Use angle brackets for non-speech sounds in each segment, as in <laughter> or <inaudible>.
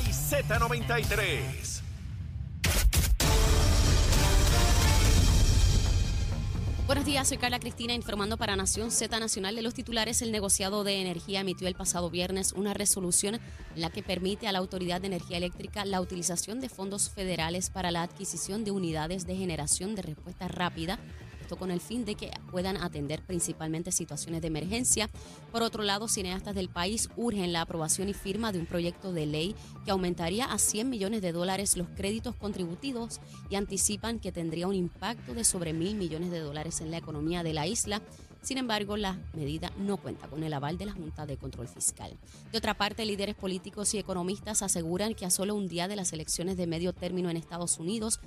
y Z93. Buenos días, soy Carla Cristina informando para Nación Z Nacional de los titulares. El negociado de energía emitió el pasado viernes una resolución en la que permite a la Autoridad de Energía Eléctrica la utilización de fondos federales para la adquisición de unidades de generación de respuesta rápida esto con el fin de que puedan atender principalmente situaciones de emergencia. Por otro lado, cineastas del país urgen la aprobación y firma de un proyecto de ley que aumentaría a 100 millones de dólares los créditos contributivos y anticipan que tendría un impacto de sobre mil millones de dólares en la economía de la isla. Sin embargo, la medida no cuenta con el aval de la Junta de Control Fiscal. De otra parte, líderes políticos y economistas aseguran que a solo un día de las elecciones de medio término en Estados Unidos,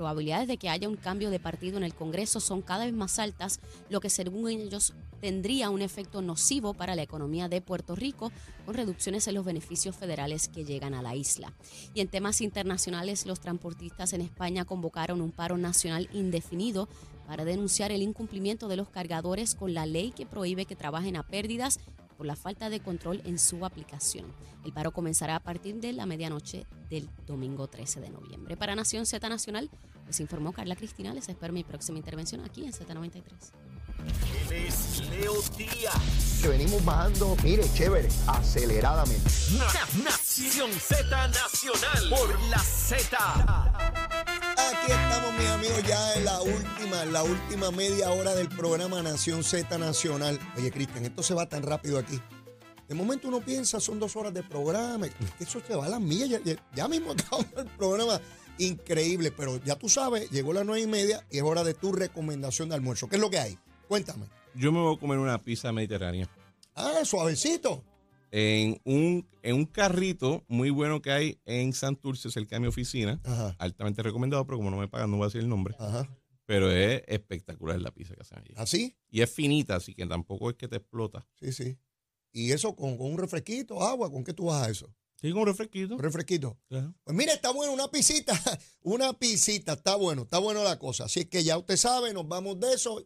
probabilidades de que haya un cambio de partido en el Congreso son cada vez más altas, lo que según ellos tendría un efecto nocivo para la economía de Puerto Rico, con reducciones en los beneficios federales que llegan a la isla. Y en temas internacionales, los transportistas en España convocaron un paro nacional indefinido para denunciar el incumplimiento de los cargadores con la ley que prohíbe que trabajen a pérdidas por la falta de control en su aplicación. El paro comenzará a partir de la medianoche del domingo 13 de noviembre. Para Nación Z Nacional, les informó Carla Cristina. Les espero mi próxima intervención aquí en Z93. es Leo Díaz. Que venimos bajando, mire, chévere, aceleradamente. Nación Z Nacional por la Z. Aquí estamos, mis amigos, ya en la última, en la última media hora del programa Nación Z Nacional. Oye, Cristian, esto se va tan rápido aquí. De momento uno piensa, son dos horas de programa, eso se va a las millas. Ya, ya, mismo <laughs> acabamos el programa increíble, pero ya tú sabes, llegó las nueve y media y es hora de tu recomendación de almuerzo. ¿Qué es lo que hay? Cuéntame. Yo me voy a comer una pizza mediterránea. Ah, suavecito. En un, en un carrito muy bueno que hay en Santurce, cerca de mi oficina. Ajá. Altamente recomendado, pero como no me pagan, no voy a decir el nombre. Ajá. Pero es espectacular la pizza que hacen allí. ¿Así? Y es finita, así que tampoco es que te explota. Sí, sí. Y eso con, con un refresquito, agua, ¿con qué tú vas a eso? Sí, con un refresquito. Un refresquito. Pues mire, está bueno una pisita, <laughs> una pisita, está bueno, está bueno la cosa. Así que ya usted sabe, nos vamos de eso.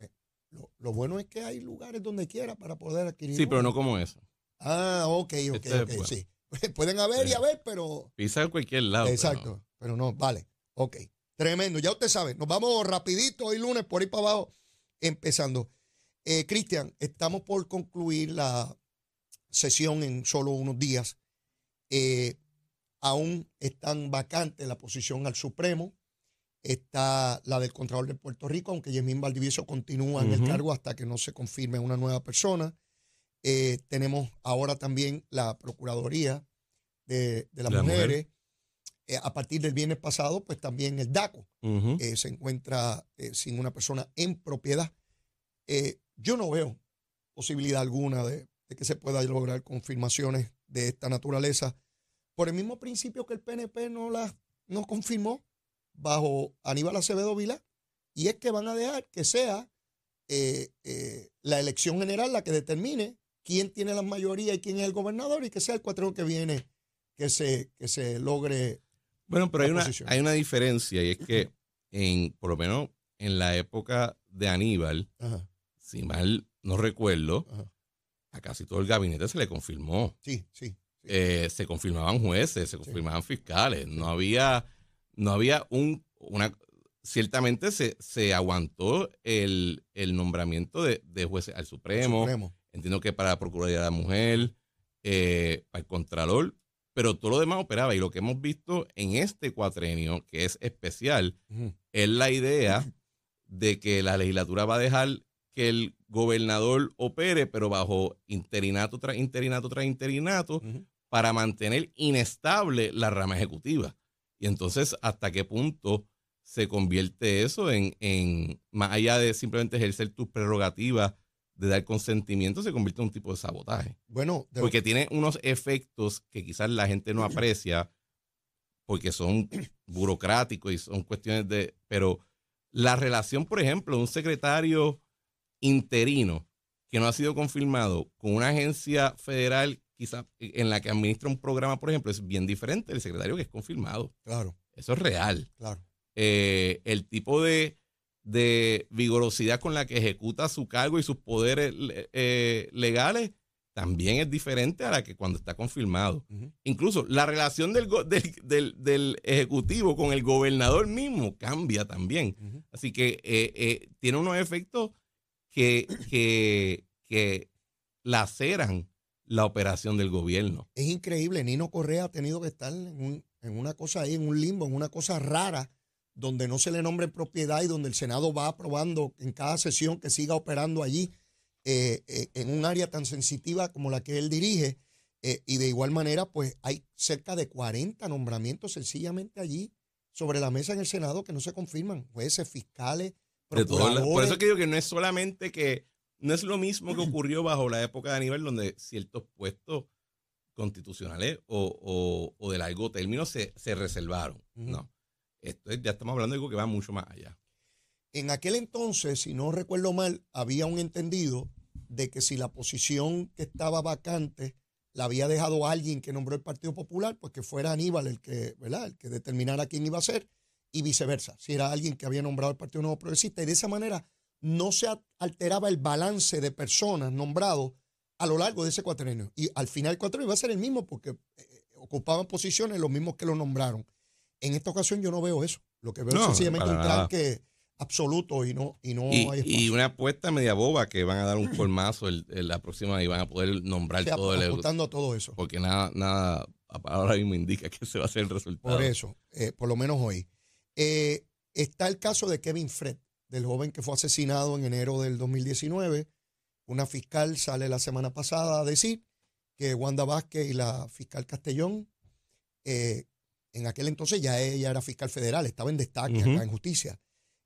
Eh, Lo, lo bueno es que hay lugares donde quiera para poder adquirir. Sí, pero no como eso. Ah, ok, ok, Este es ok, bueno. sí. <laughs> Pueden haber y Sí. haber, pero... Pizza de cualquier lado. pero Exacto, pero no, vale, ok. Tremendo, ya usted sabe, nos vamos rapidito hoy lunes por ahí para abajo, empezando. Eh, Cristian, estamos por concluir la sesión en solo unos días. Eh, aún están vacantes la posición al Supremo. Está la del Contralor de Puerto Rico, aunque Yemín Valdivieso continúa en el cargo hasta que no se confirme una nueva persona. Eh, tenemos ahora también la Procuraduría de, de las mujer. Mujeres. Eh, a partir del viernes pasado, pues también el DACO eh, se encuentra sin una persona en propiedad. Yo no veo posibilidad alguna de, de que se pueda lograr confirmaciones de esta naturaleza por el mismo principio que el PNP no las no confirmó bajo Aníbal Acevedo Vilá, y es que van a dejar que sea la elección general la que determine quién tiene la mayoría y quién es el gobernador, y que sea el cuatrón que viene que se, que se logre. Bueno, pero hay una, hay una diferencia y es que, en, por lo menos en la época de Aníbal, Ajá, si mal no recuerdo, ajá. a casi todo el gabinete se le confirmó. Sí, sí. sí. Eh, se confirmaban jueces, se confirmaban fiscales. No había, no había un, una, ciertamente se, se aguantó el, el nombramiento de, de jueces al Supremo. Supremo. Entiendo que para la Procuraduría de la Mujer, eh, para el Contralor, pero todo lo demás operaba. Y lo que hemos visto en este cuatrenio, que es especial, es la idea de que la legislatura va a dejar que el gobernador opere, pero bajo interinato tras interinato tras interinato, para mantener inestable la rama ejecutiva. Y entonces, ¿hasta qué punto se convierte eso en, en más allá de simplemente ejercer tus prerrogativas de dar consentimiento, se convierte en un tipo de sabotaje? Bueno, de- Porque tiene unos efectos que quizás la gente no aprecia porque son burocráticos y son cuestiones de... Pero la relación, por ejemplo, de un secretario interino que no ha sido confirmado con una agencia federal quizás en la que administra un programa, por ejemplo, es bien diferente del secretario que es confirmado. claro, Eso es real. claro. Eh, el tipo de, de vigorosidad con la que ejecuta su cargo y sus poderes eh, legales también es diferente a la que cuando está confirmado. Incluso la relación del, del, del- del Ejecutivo con el gobernador mismo cambia también. Así que eh, eh, tiene unos efectos que, que, que laceran la operación del gobierno. Es increíble, Nino Correa ha tenido que estar en, un- en una cosa ahí, en un limbo, en una cosa rara, donde no se le nombre propiedad y donde el Senado va aprobando en cada sesión que siga operando allí eh, eh, en un área tan sensitiva como la que él dirige. eh, y de igual manera, pues hay cerca de 40 nombramientos sencillamente allí sobre la mesa en el Senado que no se confirman. Jueces, fiscales, las- por procuradores. eso que digo que no es solamente que, no es lo mismo que ocurrió bajo la época de Aníbal, donde ciertos puestos constitucionales o, o- o de largo término se, se reservaron. No. Esto es- ya estamos hablando de algo que va mucho más allá. En aquel entonces, si no recuerdo mal, había un entendido de que si la posición que estaba vacante la había dejado alguien que nombró el Partido Popular, pues que fuera Aníbal el que, ¿verdad? El que determinara quién iba a ser y viceversa. Si era alguien que había nombrado el Partido Nuevo Progresista y de esa manera no se alteraba el balance de personas nombrados a lo largo de ese cuatrenio. Y al final el cuatrenio iba a ser el mismo porque eh, ocupaban posiciones los mismos que lo nombraron. En esta ocasión yo no veo eso. Lo que veo No, es sencillamente un tranque absoluto y no, y no y, hay y una apuesta media boba que van a dar un colmazo el, el- la próxima y van a poder nombrar todo el todo eso. porque nada, nada ahora mismo indica que ese va a ser el resultado. Por eso, eh, por lo menos hoy. Eh, está el caso de Kevin Fred, del joven que fue asesinado en enero del 2019. Una fiscal sale la semana pasada a decir que Wanda Vázquez y la fiscal Castellón, eh, en aquel entonces ya ella era fiscal federal, estaba en destaque acá en justicia,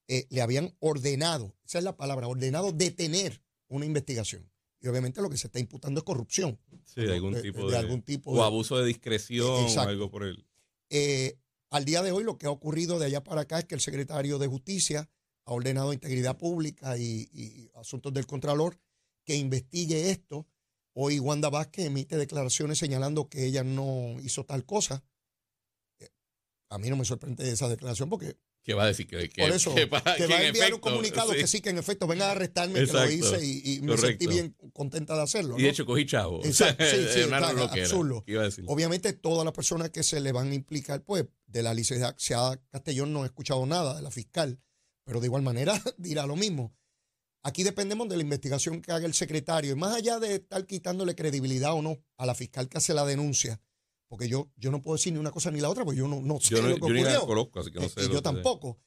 eh, le habían ordenado, esa es la palabra, ordenado detener una investigación. Y obviamente lo que se está imputando es corrupción. Sí, de algún de- tipo de de, algún tipo o abuso de discreción o algo por el Eh, al día de hoy lo que ha ocurrido de allá para acá es que el secretario de Justicia ha ordenado Integridad Pública y, y Asuntos del Contralor que investigue esto. Hoy Wanda Vázquez emite declaraciones señalando que ella no hizo tal cosa. A mí no me sorprende esa declaración porque que va a decir que, que, por eso que, va a en enviar efecto, un comunicado sí. que sí, que en efecto venga a arrestarme, que lo Exacto. hice y, y me sentí bien contenta de hacerlo. Y de hecho cogí chavo. Exacto, sí, <laughs> sí, claro, loquera, absurdo. ¿Qué iba a decir? Obviamente, todas las personas que se le van a implicar, pues, de la licenciada Castellón no he escuchado nada de la fiscal, pero de igual manera <laughs> dirá lo mismo. Aquí dependemos de la investigación que haga el secretario. Y más allá de estar quitándole credibilidad o no a la fiscal que hace la denuncia, porque yo, yo no puedo decir ni una cosa ni la otra, porque yo no, no sé Yo, lo que yo ocurrió. conozco, así que no Eh, sé. y yo tampoco.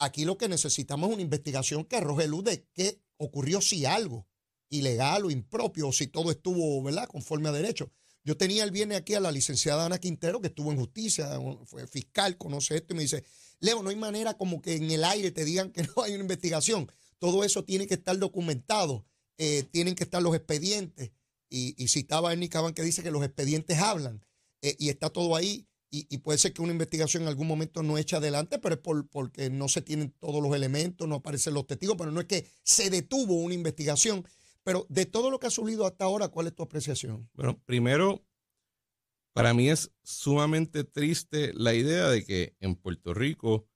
Aquí lo que necesitamos es una investigación que arroje luz de qué ocurrió si algo ilegal o impropio, o si todo estuvo, ¿verdad?, conforme a derecho. Yo tenía el viernes aquí a la licenciada Ana Quintero, que estuvo en justicia, fue fiscal, conoce esto, y me dice, Leo, no hay manera como que en el aire te digan que <laughs> no hay una investigación. Todo eso tiene que estar documentado, eh, tienen que estar los expedientes. Y, y citaba a Ernie Caban que dice que los expedientes hablan, eh, y está todo ahí. Y, puede ser que una investigación en algún momento no eche adelante, pero es por, porque no se tienen todos los elementos, no aparecen los testigos, pero no es que se detuvo una investigación. Pero de todo lo que ha subido hasta ahora, ¿cuál es tu apreciación? Bueno, primero, para mí es sumamente triste la idea de que en Puerto Rico,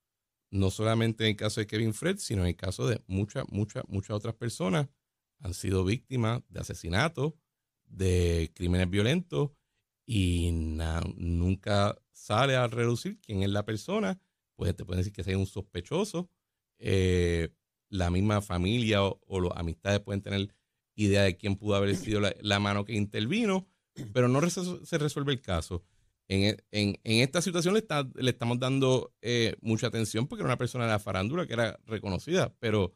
no solamente en el caso de Kevin Fred, sino en el caso de muchas, muchas, muchas otras personas, han sido víctimas de asesinatos, de crímenes violentos y nunca sale a reducir quién es la persona. Pues te pueden decir que sea un sospechoso. eh, la misma familia o, o las amistades pueden tener idea de quién pudo haber sido la, mano que intervino, pero no se resuelve el caso. En, e- en- en esta situación le, está- le estamos dando eh, mucha atención porque era una persona de la farándula que era reconocida, pero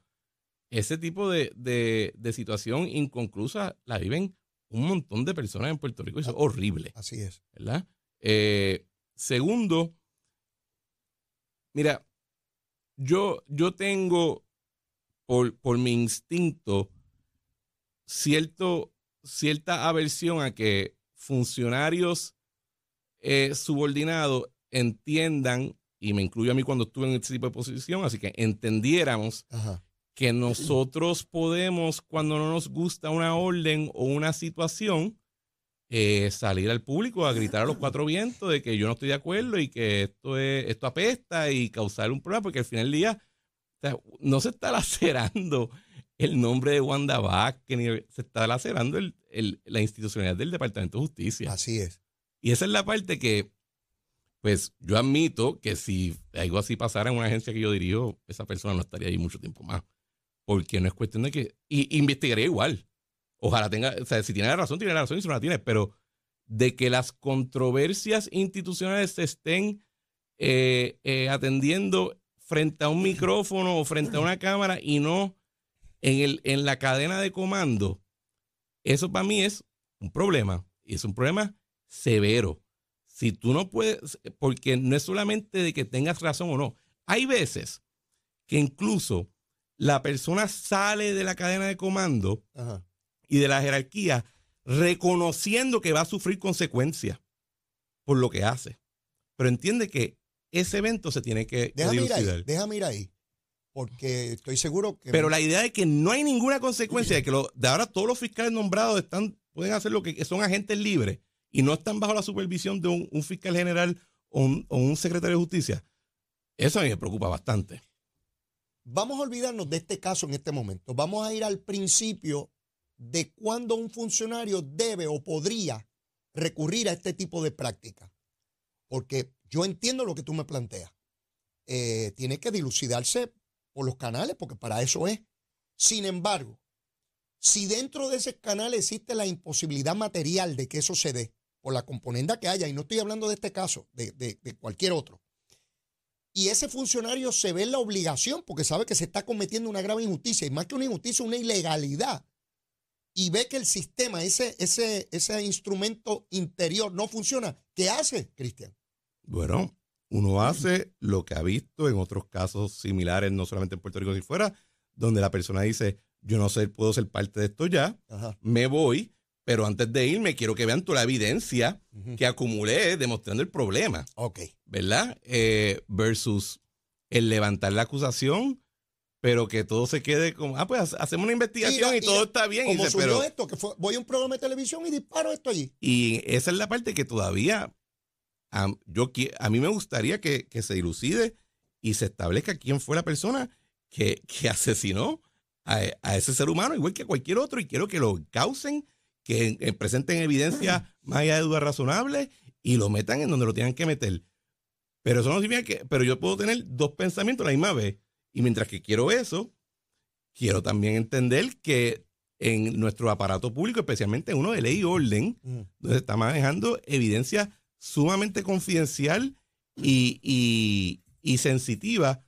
ese tipo de- de situación inconclusa la viven un montón de personas en Puerto Rico eso es horrible. Así es. ¿verdad? Eh, segundo, mira, yo, yo tengo por, por mi instinto cierto, cierta aversión a que funcionarios eh, subordinados entiendan, y me incluyo a mí cuando estuve en este tipo de posición, así que entendiéramos Ajá. Que nosotros podemos, cuando no nos gusta una orden o una situación, eh, salir al público a gritar a los cuatro vientos de que yo no estoy de acuerdo y que esto, es, esto apesta y causar un problema, porque al final del día o sea, no se está lacerando el nombre de Wanda Vázquez, se está lacerando el, el- la institucionalidad del Departamento de Justicia. Así es. Y esa es la parte que, pues, yo admito que si algo así pasara en una agencia que yo dirijo, esa persona no estaría ahí mucho tiempo más. Porque no es cuestión de que. Y investigaría igual. Ojalá tenga. O sea, si tiene la razón, tiene la razón y si no la tiene. Pero de que las controversias institucionales se estén eh, eh, atendiendo frente a un micrófono o frente a una cámara y no en, el, en la cadena de comando, eso para mí es un problema. Y es un problema severo. Si tú no puedes, porque no es solamente de que tengas razón o no. Hay veces que incluso la persona sale de la cadena de comando Ajá. y de la jerarquía reconociendo que va a sufrir consecuencias por lo que hace. Pero entiende que ese evento se tiene que, ahí, dilucidar. déjame ir ahí. Porque estoy seguro que. Pero la idea de que no hay ninguna consecuencia, de que lo- de ahora todos los fiscales nombrados están, pueden hacer lo que son agentes libres y no están bajo la supervisión de un, un fiscal general o un, o un secretario de justicia, eso a mí me preocupa bastante. Vamos a olvidarnos de este caso en este momento. Vamos a ir al principio de cuándo un funcionario debe o podría recurrir a este tipo de práctica. Porque yo entiendo lo que tú me planteas. Eh, tiene que dilucidarse por los canales, porque para eso es. Sin embargo, si dentro de ese canal existe la imposibilidad material de que eso se dé, por la componenda que haya, y no estoy hablando de este caso, de, cualquier otro, y ese funcionario se ve en la obligación, porque sabe que se está cometiendo una grave injusticia, y más que una injusticia, una ilegalidad, y ve que el sistema, ese, ese, ese instrumento interior no funciona, ¿qué hace, Cristian? Bueno, uno hace lo que ha visto en otros casos similares, no solamente en Puerto Rico, sino fuera, donde la persona dice, yo no sé, puedo ser parte de esto ya, Ajá. me voy, pero antes de irme quiero que vean toda la evidencia que acumulé demostrando el problema. Ok. ¿verdad? Eh, versus el levantar la acusación, pero que todo se quede como, ah, pues hacemos una investigación y todo está bien. Y, dice, pero, esto, que fue, voy a un programa de televisión y disparo esto allí. y esa es la parte que todavía am, yo, a mí me gustaría que, que se dilucide y se establezca quién fue la persona que, que <laughs> asesinó a, a ese ser humano, igual que a cualquier otro, y quiero que lo causen, que eh, presenten evidencia más allá de dudas razonables y lo metan en donde lo tengan que meter. Pero eso no significa que, pero yo puedo tener dos pensamientos a la misma vez. Y mientras que quiero eso, quiero también entender que en nuestro aparato público, especialmente en uno de ley y orden, Mm. donde se está manejando evidencia sumamente confidencial y, y- y sensitiva,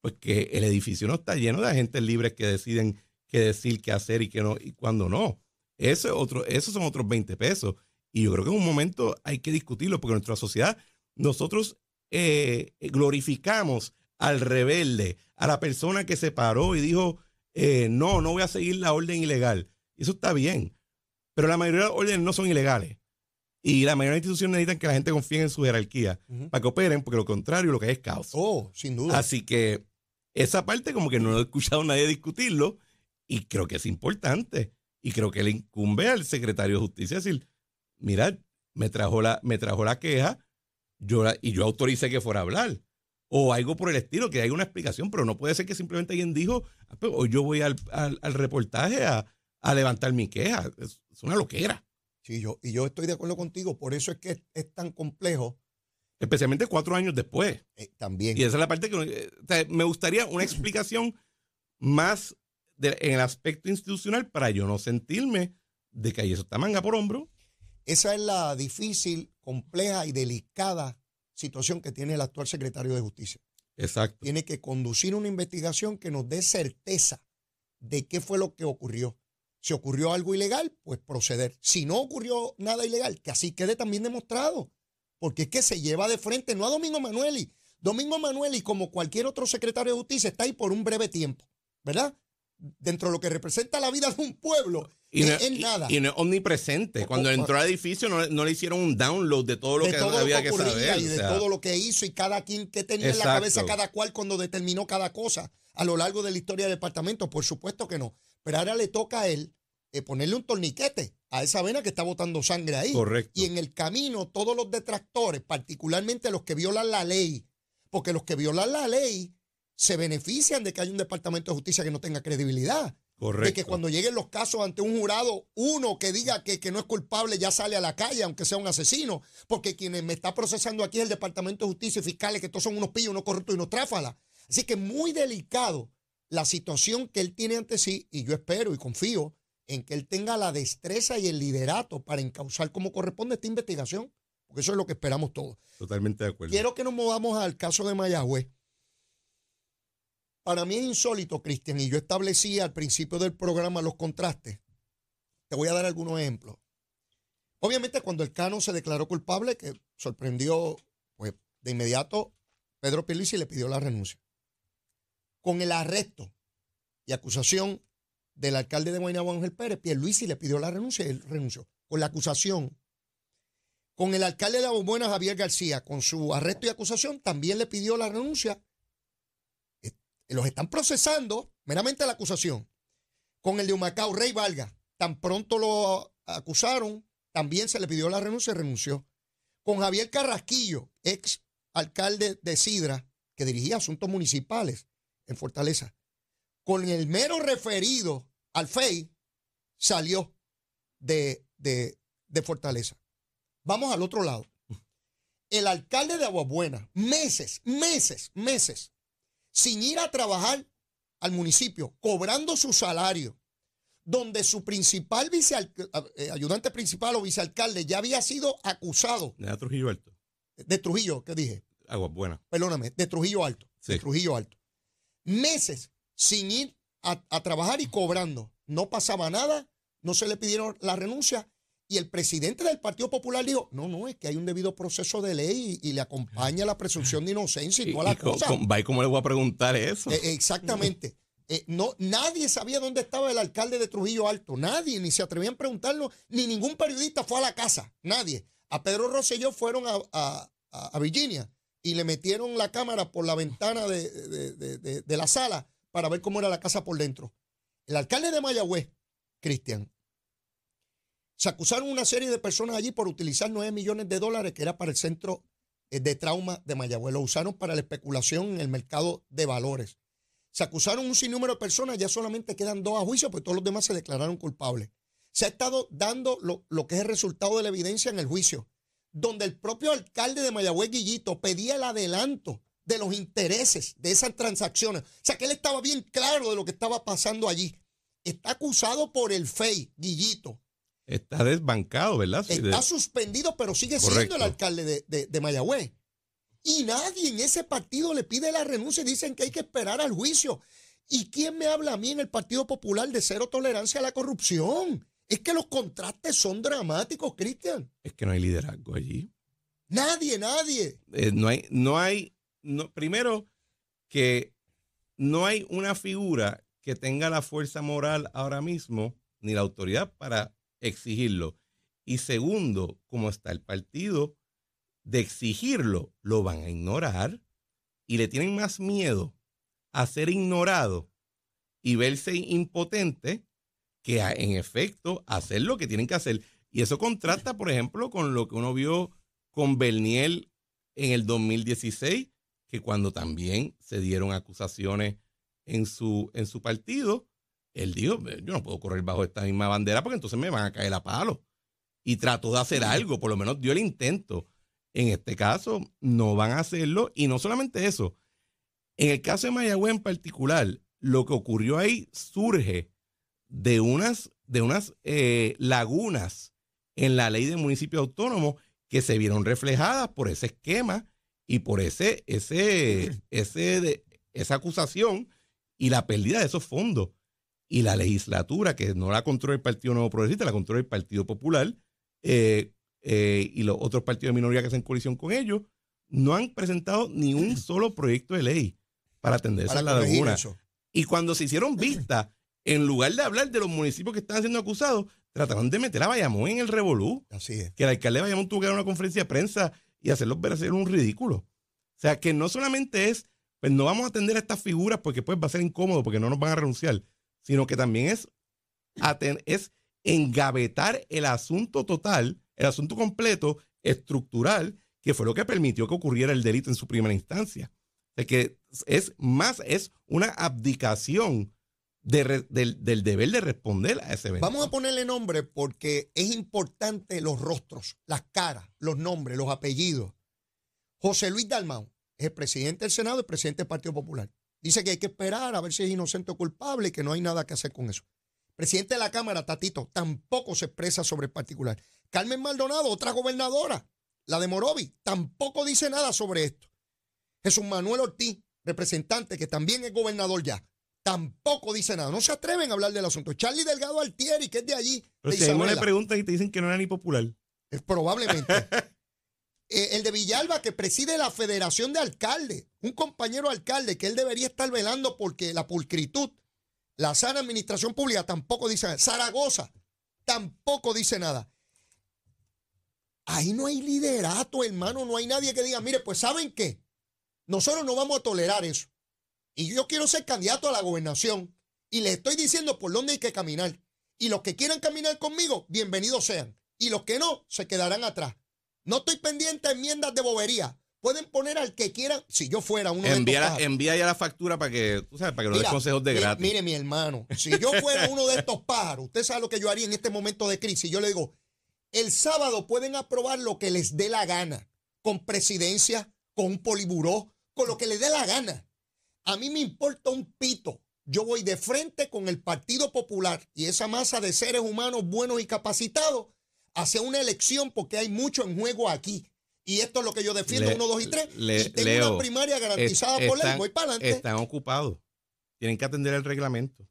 pues que el edificio no está lleno de agentes libres que deciden qué decir, qué hacer y qué no, y cuándo no. Eso es otro, esos son otros 20 pesos. Y yo creo que en un momento hay que discutirlo, porque en nuestra sociedad nosotros eh, glorificamos al rebelde, a la persona que se paró y dijo, eh, no, no voy a seguir la orden ilegal. Y eso está bien. Pero la mayoría de las órdenes no son ilegales. Y la mayoría de las instituciones necesitan que la gente confíe en su jerarquía para que operen, porque lo contrario lo que hay es caos. Oh, sin duda. Así que esa parte como que no he escuchado a nadie discutirlo y creo que es importante. Y creo que le incumbe al secretario de justicia decir, mira, me trajo la, me trajo la queja yo la- y yo autoricé que fuera a hablar. O algo por el estilo, que haya una explicación, pero no puede ser que simplemente alguien dijo, "Ah, pues, hoy yo voy al, al- al reportaje a, a levantar mi queja. Es, es una loquera. Sí, yo, y yo estoy de acuerdo contigo. Por eso es que es, es tan complejo Especialmente cuatro años después. eh, también. Y esa es la parte que eh, o sea, me gustaría una explicación más de- en el aspecto institucional para yo no sentirme de que ahí eso está manga por hombro. Esa es la difícil, compleja y delicada situación que tiene el actual secretario de Justicia. Exacto. Tiene que conducir una investigación que nos dé certeza de qué fue lo que ocurrió. Si ocurrió algo ilegal, pues proceder. Si no ocurrió nada ilegal, que así quede también demostrado. Porque es que se lleva de frente, no a Domingo Manueli. Domingo Manueli, como cualquier otro secretario de justicia, está ahí por un breve tiempo, ¿verdad? Dentro de lo que representa la vida de un pueblo, Y no, y- nada. y no es omnipresente. Cuando entró al edificio no, no le hicieron un download de todo lo de que todo había lo que que saber. y o de sea, todo lo que hizo y cada quien que tenía en la cabeza cada cual cuando determinó cada cosa a lo largo de la historia del departamento. Por supuesto que no. Pero ahora le toca a él eh, ponerle un torniquete a esa vena que está botando sangre ahí. Correcto. Y en el camino, todos los detractores, particularmente los que violan la ley, porque los que violan la ley se benefician de que haya un departamento de justicia que no tenga credibilidad. De que cuando lleguen los casos ante un jurado, uno que diga que, que, no es culpable ya sale a la calle, aunque sea un asesino, porque quien me está procesando aquí es el Departamento de Justicia y Fiscales, que todos son unos pillos, unos corruptos y unos tráfalas. Así que muy delicado la situación que él tiene ante sí, y yo espero y confío en que él tenga la destreza y el liderato para encauzar como corresponde esta investigación, porque eso es lo que esperamos todos. Totalmente de acuerdo. Quiero que nos movamos al caso de Mayagüez. Para mí es insólito, Cristian, y yo establecí al principio del programa los contrastes. Te voy a dar algunos ejemplos. Obviamente, cuando el Cano se declaró culpable, que sorprendió, pues de inmediato Pedro Pierluisi le pidió la renuncia. Con el arresto y acusación del alcalde de Guaynabo, Ángel Pérez, Pierluisi le pidió la renuncia y él renunció. Con la acusación. Con el alcalde de Abubuena, Javier García, con su arresto y acusación, también le pidió la renuncia los están procesando meramente la acusación. Con el de Humacao, Rey Valga, tan pronto lo acusaron, también se le pidió la renuncia y renunció. Con Javier Carrasquillo, ex alcalde de Sidra, que dirigía asuntos municipales en Fortaleza, con el mero referido al FEI, salió de, de, de Fortaleza. Vamos al otro lado. El alcalde de Aguabuena, meses, meses, meses, sin ir a trabajar al municipio, cobrando su salario, donde su principal eh, ayudante principal o vicealcalde ya había sido acusado. De Trujillo Alto. De Trujillo, ¿qué dije? Agua buena. Perdóname, de Trujillo Alto. De Trujillo Alto. Meses sin ir a trabajar y cobrando. No pasaba nada, no se le pidieron la renuncia y el presidente del Partido Popular dijo, no, no, es que hay un debido proceso de ley y, le acompaña la presunción de inocencia y, toda la cosa. ¿Va cómo le voy a preguntar eso? Eh, exactamente. Eh, no, nadie sabía dónde estaba el alcalde de Trujillo Alto, nadie, ni se atrevían a preguntarlo, ni ningún periodista fue a la casa, nadie. A Pedro Rosselló fueron a, Virginia y le metieron la cámara por la ventana de, de la sala para ver cómo era la casa por dentro. El alcalde de Mayagüez, Cristian, se acusaron una serie de personas allí por utilizar 9 millones de dólares que era para el centro eh, de trauma de Mayagüez. Lo usaron para la especulación en el mercado de valores. Se acusaron un sinnúmero de personas, ya solamente quedan dos a juicio, pues todos los demás se declararon culpables. Se ha estado dando lo, que es el resultado de la evidencia en el juicio, donde el propio alcalde de Mayagüez, Guillito, pedía el adelanto de los intereses de esas transacciones. O sea que él estaba bien claro de lo que estaba pasando allí. Está acusado por el FEI, Guillito, Está desbancado, ¿verdad? Está suspendido, pero sigue siendo el alcalde de, de, Mayagüez. Y nadie en ese partido le pide la renuncia y dicen que hay que esperar al juicio. ¿Y quién me habla a mí en el Partido Popular de cero tolerancia a la corrupción? Es que los contrastes son dramáticos, Cristian. Es que no hay liderazgo allí. Nadie, nadie. Eh, no hay, no hay, no, primero que no hay una figura que tenga la fuerza moral ahora mismo, ni la autoridad para exigirlo. Y segundo, como está el partido, de exigirlo, lo van a ignorar y le tienen más miedo a ser ignorado y verse impotente que en efecto hacer lo que tienen que hacer. Y eso contrasta, por ejemplo, con lo que uno vio con Berniel en el 2016, que cuando también se dieron acusaciones en su, en su partido, él dijo, yo no puedo correr bajo esta misma bandera porque entonces me van a caer a palo. Y trató de hacer algo, por lo menos dio el intento. En este caso, no van a hacerlo. Y no solamente eso. En el caso de Mayagüez en particular, lo que ocurrió ahí surge de unas, de unas eh, lagunas en la ley de municipio autónomo que se vieron reflejadas por ese esquema y por ese, ese, ese esa acusación y la pérdida de esos fondos y la legislatura, que no la controla el Partido Nuevo Progresista, la controla el Partido Popular eh, eh, y los otros partidos de minoría que hacen coalición con ellos, no han presentado ni un <clears throat> solo proyecto de ley para atender esa laguna. Y cuando se hicieron vistas, en lugar de hablar de los municipios que están siendo acusados, trataron de meter a Bayamón en el revolú. Así es. Que el alcalde de Bayamón tuvo que dar una conferencia de prensa y hacerlos ver hacer un ridículo. O sea, que no solamente es, pues no vamos a atender a estas figuras porque pues va a ser incómodo porque no nos van a renunciar, sino que también es, es engavetar el asunto total, el asunto completo, estructural, que fue lo que permitió que ocurriera el delito en su primera instancia. De que es más, es una abdicación del, del deber de responder a ese evento. Vamos a ponerle nombre porque es importante los rostros, las caras, los nombres, los apellidos. José Luis Dalmau es presidente del Senado y presidente del Partido Popular. Dice que hay que esperar a ver si es inocente o culpable y que no hay nada que hacer con eso. Presidente de la Cámara, Tatito, tampoco se expresa sobre el particular. Carmen Maldonado, otra gobernadora, la de Morovi, tampoco dice nada sobre esto. Jesús Manuel Ortiz, representante que también es gobernador ya, tampoco dice nada. No se atreven a hablar del asunto. Charlie Delgado Altieri, que es de allí, Pero de si le preguntan y te dicen que no era ni popular. eh, probablemente. <laughs> Eh, el de Villalba, que preside la Federación de Alcaldes, un compañero alcalde que él debería estar velando porque la pulcritud, la sana administración pública tampoco dice nada. Zaragoza tampoco dice nada. Ahí no hay liderato, hermano, no hay nadie que diga, mire, pues ¿saben qué? Nosotros no vamos a tolerar eso. Y yo quiero ser candidato a la gobernación y les estoy diciendo por dónde hay que caminar. Y los que quieran caminar conmigo, bienvenidos sean. Y los que no, se quedarán atrás. No estoy pendiente de enmiendas de bobería. Pueden poner al que quieran. Si yo fuera uno de Envía, estos la- pájaros. envía ya la factura para que, tú sabes, para que no des Mira, consejos de gratis. Mire, mi hermano, si yo fuera uno de estos pájaros, usted sabe lo que yo haría en este momento de crisis. Yo le digo, el sábado pueden aprobar lo que les dé la gana, con presidencia, con un poliburó, con lo que les dé la gana. A mí me importa un pito. Yo voy de frente con el Partido Popular y esa masa de seres humanos buenos y capacitados hacia una elección porque hay mucho en juego aquí. Y esto es lo que yo defiendo, Le- uno, dos y tres. le- y tengo Leo, una primaria garantizada Es- por ley. Voy para adelante. Están ocupados. Tienen que atender el reglamento.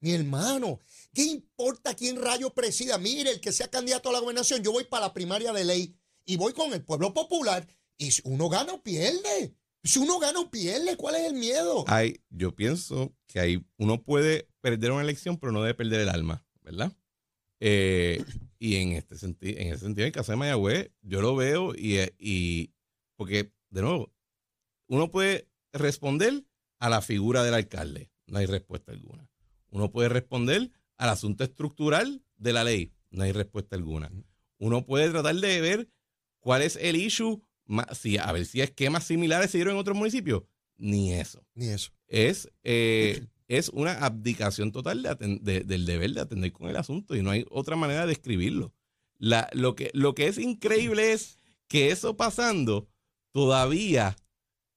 Mi hermano, ¿qué importa quién rayo presida? Mire, el que sea candidato a la gobernación, yo voy para la primaria de ley y voy con el pueblo popular. Y si uno gana o pierde. Si uno gana o pierde, ¿cuál es el miedo? Hay, yo pienso que hay, uno puede perder una elección, pero no debe perder el alma, ¿verdad? Eh, y en este sentido, en ese sentido, en el caso de Mayagüez, yo lo veo y, y porque, de nuevo, uno puede responder a la figura del alcalde, no hay respuesta alguna. Uno puede responder al asunto estructural de la ley, no hay respuesta alguna. Uno puede tratar de ver cuál es el issue, si, a ver si esquemas similares se dieron en otros municipios, ni eso Ni eso. es, eh, es una abdicación total de del deber de atender con el asunto y no hay otra manera de escribirlo. La, lo, que, lo que es increíble es que eso pasando, todavía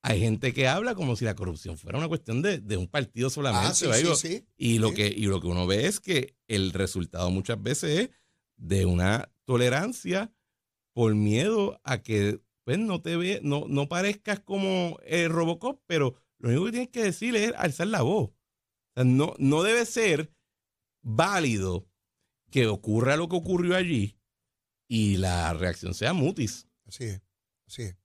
hay gente que habla como si la corrupción fuera una cuestión de, de un partido solamente. Ah, sí, sí, sí. Y lo, que, y lo que uno ve es que el resultado muchas veces es de una tolerancia por miedo a que pues, no te ve, no, no parezcas como el Robocop, pero lo único que tienes que decir es alzar la voz. No, no debe ser válido que ocurra lo que ocurrió allí y la reacción sea mutis. Así es. Así es.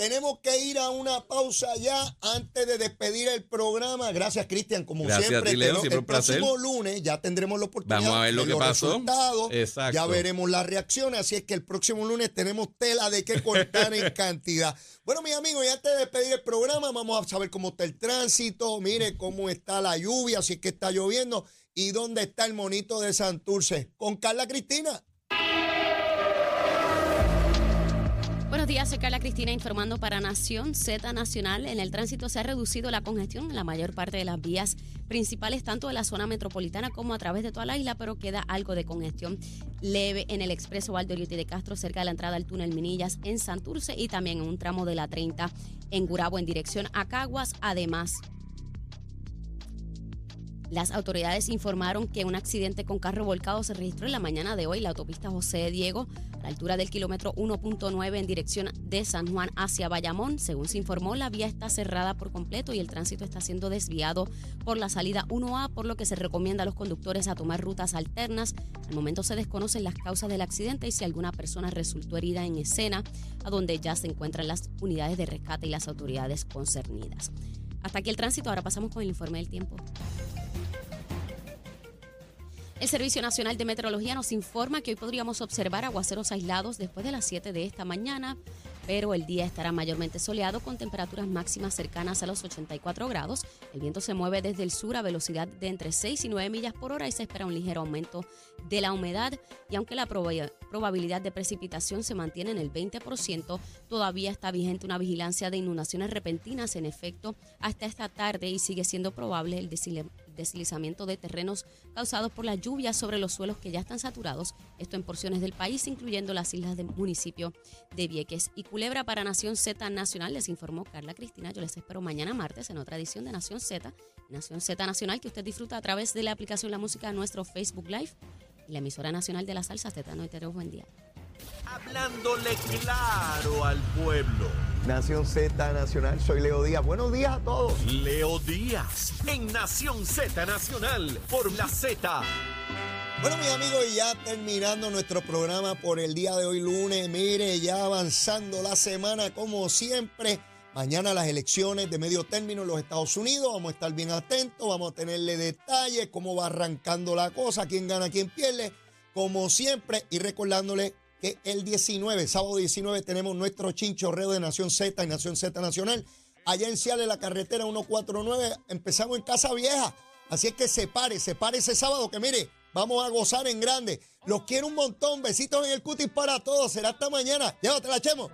Tenemos que ir a una pausa ya antes de despedir el programa. Gracias, Cristian, como Gracias siempre. ti, Leo, siempre el un próximo lunes ya tendremos la oportunidad Vamos a ver lo de que los pasó. resultados. Exacto. Ya veremos las reacciones, así es que el próximo lunes tenemos tela de qué cortar en <laughs> cantidad. Bueno, mis amigos, y antes de despedir el programa, vamos a saber cómo está el tránsito, mire cómo está la lluvia, si es que está lloviendo, y dónde está el monito de Santurce. Con Carla Cristina. Buenos días, soy Carla Cristina informando para Nación Z Nacional. En el tránsito se ha reducido la congestión en la mayor parte de las vías principales, tanto de la zona metropolitana como a través de toda la isla, pero queda algo de congestión leve en el expreso Valdoriotti de Castro, cerca de la entrada al túnel Minillas en Santurce y también en un tramo de la 30 en Gurabo en dirección a Caguas. Además, las autoridades informaron que un accidente con carro volcado se registró en la mañana de hoy en la autopista José Diego, a la altura del kilómetro 1.9 en dirección de San Juan hacia Bayamón. Según se informó, la vía está cerrada por completo y el tránsito está siendo desviado por la salida 1A, por lo que se recomienda a los conductores a tomar rutas alternas. Al momento se desconocen las causas del accidente y si alguna persona resultó herida en escena, a donde ya se encuentran las unidades de rescate y las autoridades concernidas. Hasta aquí el tránsito, ahora pasamos con el informe del tiempo. El Servicio Nacional de Meteorología nos informa que hoy podríamos observar aguaceros aislados después de las 7 de esta mañana, pero el día estará mayormente soleado con temperaturas máximas cercanas a los 84 grados. El viento se mueve desde el sur a velocidad de entre 6 y 9 millas por hora y se espera un ligero aumento de la humedad. Y aunque la probabilidad de precipitación se mantiene en el 20%, todavía está vigente una vigilancia de inundaciones repentinas en efecto hasta esta tarde y sigue siendo probable el deslizamiento de terrenos causados por las lluvias sobre los suelos que ya están saturados, esto en porciones del país, incluyendo las islas del municipio de Vieques. Y Culebra para Nación Z Nacional, les informó Carla Cristina. Yo les espero mañana martes en otra edición de Nación Z, Nación Z Nacional, que usted disfruta a través de la aplicación La Música nuestro Facebook Live y la emisora nacional de la salsa Z93. Buen día. Hablándole claro al pueblo. Nación Z Nacional, soy Leo Díaz. Buenos días a todos. Leo Díaz, en Nación Z Nacional, por la Z. Bueno, mis amigos, y ya terminando nuestro programa por el día de hoy, lunes, mire, ya avanzando la semana como siempre. Mañana las elecciones de medio término en los Estados Unidos, vamos a estar bien atentos, vamos a tenerle detalles, cómo va arrancando la cosa, quién gana, quién pierde, como siempre, y recordándole que el 19, sábado 19, tenemos nuestro chinchorreo de Nación Z y Nación Z Nacional. Allá en Ciales, la carretera 149, empezamos en Casa Vieja. Así es que se pare, se pare ese sábado, que mire, vamos a gozar en grande. Los quiero un montón, besitos en el cutis para todos. Será hasta mañana. Llévatela, chemo.